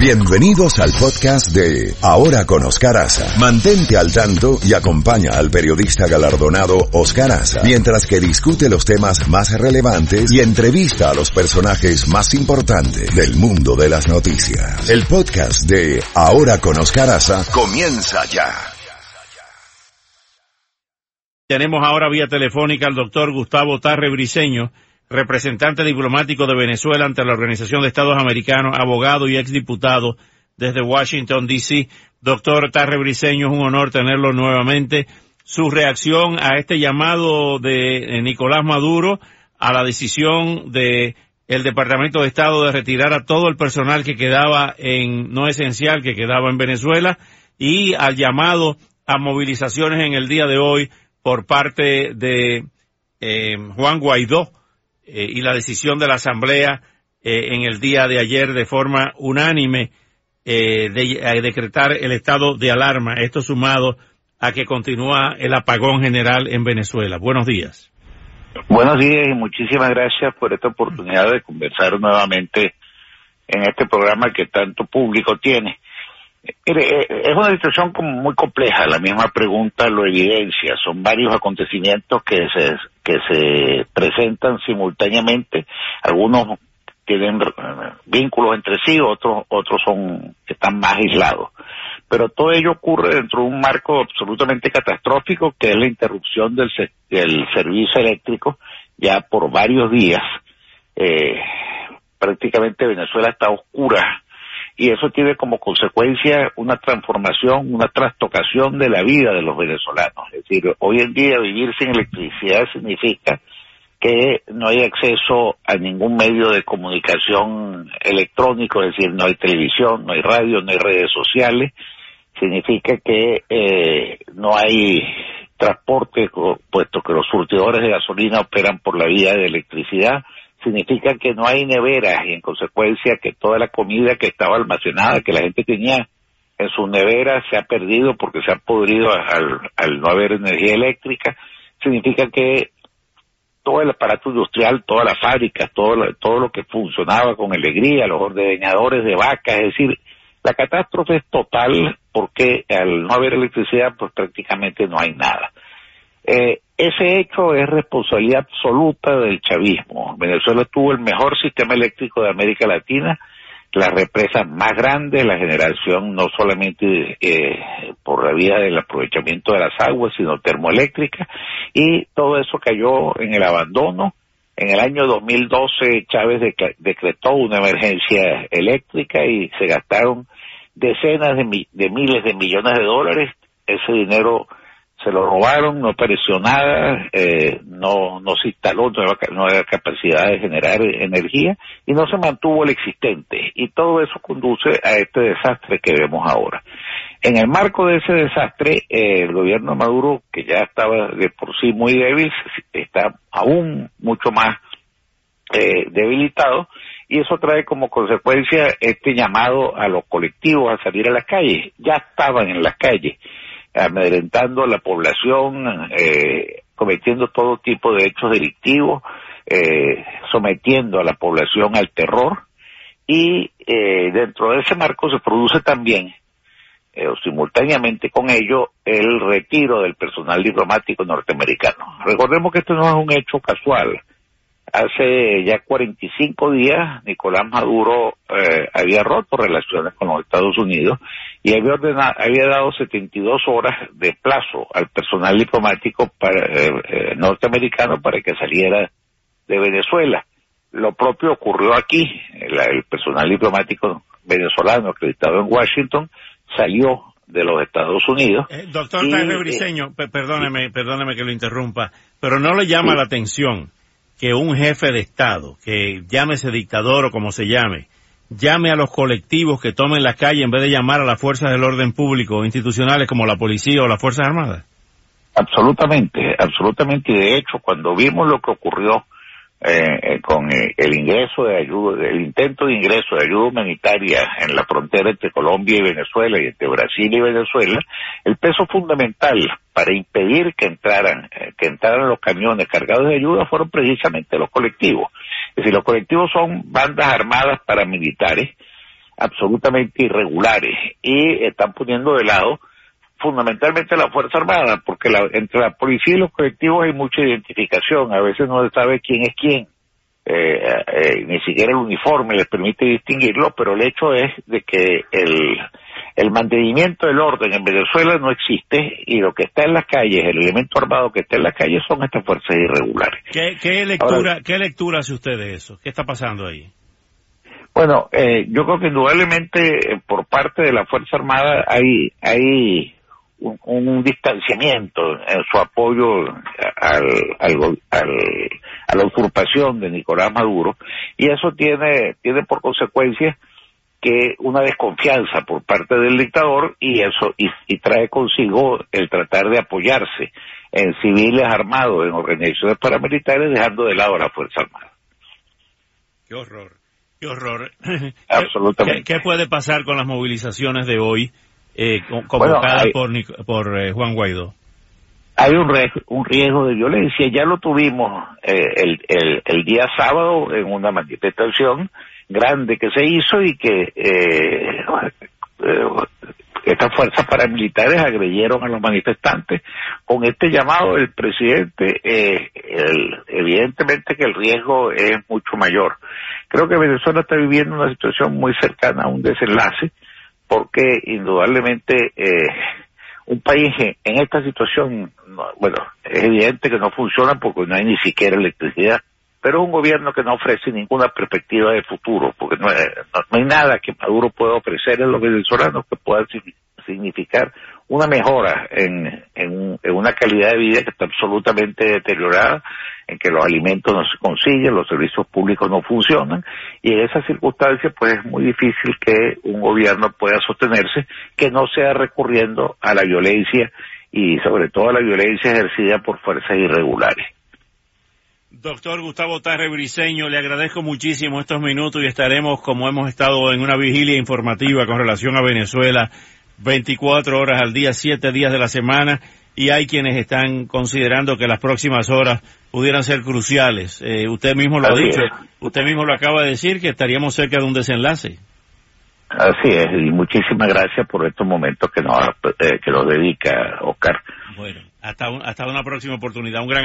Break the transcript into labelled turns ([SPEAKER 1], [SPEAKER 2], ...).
[SPEAKER 1] Bienvenidos al podcast de Ahora con Oscar Aza. Mantente al tanto y acompaña al periodista galardonado Oscar Aza mientras que discute los temas más relevantes y entrevista a los personajes más importantes del mundo de las noticias. El podcast de Ahora con Oscar Aza comienza ya.
[SPEAKER 2] Tenemos ahora vía telefónica al doctor Gustavo Tarre Briceño, representante diplomático de Venezuela ante la Organización de Estados Americanos, abogado y exdiputado desde Washington, D.C. Doctor Tarre Briceño, es un honor tenerlo nuevamente. Su reacción a este llamado de Nicolás Maduro a la decisión de el Departamento de Estado de retirar a todo el personal que quedaba en no esencial, que quedaba en Venezuela, y al llamado a movilizaciones en el día de hoy por parte de eh, Juan Guaidó, eh, y la decisión de la Asamblea eh, en el día de ayer de forma unánime eh, de decretar el estado de alarma. Esto sumado a que continúa el apagón general en Venezuela. Buenos días.
[SPEAKER 3] Buenos días y muchísimas gracias por esta oportunidad de conversar nuevamente en este programa que tanto público tiene. Es una situación como muy compleja, la misma pregunta lo evidencia, son varios acontecimientos que se, que se presentan simultáneamente, algunos tienen vínculos entre sí, otros, otros son, están más aislados. Pero todo ello ocurre dentro de un marco absolutamente catastrófico que es la interrupción del, del servicio eléctrico ya por varios días. Eh, prácticamente Venezuela está oscura y eso tiene como consecuencia una transformación, una trastocación de la vida de los venezolanos. Es decir, hoy en día vivir sin electricidad significa que no hay acceso a ningún medio de comunicación electrónico, es decir, no hay televisión, no hay radio, no hay redes sociales, significa que eh, no hay transporte, puesto que los surtidores de gasolina operan por la vía de electricidad, significa que no hay neveras y en consecuencia que toda la comida que estaba almacenada, que la gente tenía en sus neveras, se ha perdido porque se ha podrido al, no haber energía eléctrica, significa que todo el aparato industrial, todas las fábricas, todo lo, todo lo que funcionaba con alegría, los ordeñadores de vacas, es decir, la catástrofe es total porque al no haber electricidad, pues prácticamente no hay nada. Eh, ese hecho es responsabilidad absoluta del chavismo. Venezuela tuvo el mejor sistema eléctrico de América Latina, las represas más grandes, la generación no solamente eh, por la vía del aprovechamiento de las aguas, sino termoeléctrica, y todo eso cayó en el abandono. En el año 2012 Chávez decretó una emergencia eléctrica y se gastaron decenas de, de miles de millones de dólares. Ese dinero se lo robaron, no apareció nada, eh, no, no se instaló nueva, capacidad de generar energía y no se mantuvo el existente. Y todo eso conduce a este desastre que vemos ahora. En el marco de ese desastre, eh, el gobierno de Maduro, que ya estaba de por sí muy débil, está aún mucho más eh, debilitado y eso trae como consecuencia este llamado a los colectivos a salir a las calles. Ya estaban en las calles amedrentando a la población, eh, cometiendo todo tipo de hechos delictivos, eh, sometiendo a la población al terror y eh, dentro de ese marco se produce también eh, o simultáneamente con ello el retiro del personal diplomático norteamericano. Recordemos que esto no es un hecho casual. Hace ya 45 días Nicolás Maduro eh, había roto relaciones con los Estados Unidos y había, ordenado, había dado 72 horas de plazo al personal diplomático para, eh, eh, norteamericano para que saliera de Venezuela. Lo propio ocurrió aquí. El, el personal diplomático venezolano acreditado en Washington salió de los Estados Unidos.
[SPEAKER 2] Eh, doctor Jaime Briceño, perdóneme, perdóneme que lo interrumpa, pero no le llama sí. la atención que un jefe de Estado, que llámese dictador o como se llame, llame a los colectivos que tomen la calle en vez de llamar a las fuerzas del orden público institucionales como la policía o las Fuerzas Armadas?
[SPEAKER 3] Absolutamente, absolutamente. De hecho, cuando vimos lo que ocurrió eh, con eh, el ingreso de ayuda, el intento de ingreso de ayuda humanitaria en la frontera entre Colombia y Venezuela y entre Brasil y Venezuela, el peso fundamental para impedir que entraran, eh, que entraran los camiones cargados de ayuda fueron precisamente los colectivos. Es decir, los colectivos son bandas armadas paramilitares absolutamente irregulares y están poniendo de lado fundamentalmente la Fuerza Armada, porque la, entre la policía y los colectivos hay mucha identificación, a veces no se sabe quién es quién, eh, eh, ni siquiera el uniforme les permite distinguirlo, pero el hecho es de que el, el mantenimiento del orden en Venezuela no existe y lo que está en las calles, el elemento armado que está en las calles son estas fuerzas irregulares.
[SPEAKER 2] ¿Qué, lectura, ¿qué lectura hace usted de eso? ¿Qué está pasando ahí?
[SPEAKER 3] Bueno, eh, yo creo que indudablemente eh, por parte de la Fuerza Armada hay, hay un, distanciamiento en su apoyo al, al, a la usurpación de Nicolás Maduro y eso tiene, tiene por consecuencia que una desconfianza por parte del dictador y eso y, y, trae consigo el tratar de apoyarse en civiles armados, en organizaciones paramilitares, dejando de lado a la Fuerza Armada.
[SPEAKER 2] Qué horror, qué horror.
[SPEAKER 3] Absolutamente.
[SPEAKER 2] ¿Qué, puede pasar con las movilizaciones de hoy eh, convocadas por, por eh, Juan Guaidó?
[SPEAKER 3] Hay un, un riesgo de violencia, ya lo tuvimos eh, el, el, el día sábado en una manifestación grande que se hizo y que eh, eh, estas fuerzas paramilitares agredieron a los manifestantes. Con este llamado del presidente, eh, evidentemente que el riesgo es mucho mayor. Creo que Venezuela está viviendo una situación muy cercana a un desenlace, porque indudablemente eh, un país en esta situación, bueno, es evidente que no funciona porque no hay ni siquiera electricidad pero es un gobierno que no ofrece ninguna perspectiva de futuro, porque no, hay nada que Maduro pueda ofrecer a los venezolanos que pueda significar una mejora en, en, una calidad de vida que está absolutamente deteriorada, en que los alimentos no se consiguen, los servicios públicos no funcionan, y en esas circunstancias pues es muy difícil que un gobierno pueda sostenerse que no sea recurriendo a la violencia y sobre todo a la violencia ejercida por fuerzas irregulares.
[SPEAKER 2] Doctor Gustavo Tarre Briseño, le agradezco muchísimo estos minutos y estaremos, como hemos estado en una vigilia informativa con relación a Venezuela, 24 horas al día, 7 días de la semana, y hay quienes están considerando que las próximas horas pudieran ser cruciales. Eh, usted mismo lo ha dicho, usted mismo lo acaba de decir, que estaríamos cerca de un desenlace.
[SPEAKER 3] Así es, y muchísimas gracias por estos momentos que nos, eh, que nos dedica Oscar.
[SPEAKER 2] Bueno, hasta, hasta una próxima oportunidad. Un gran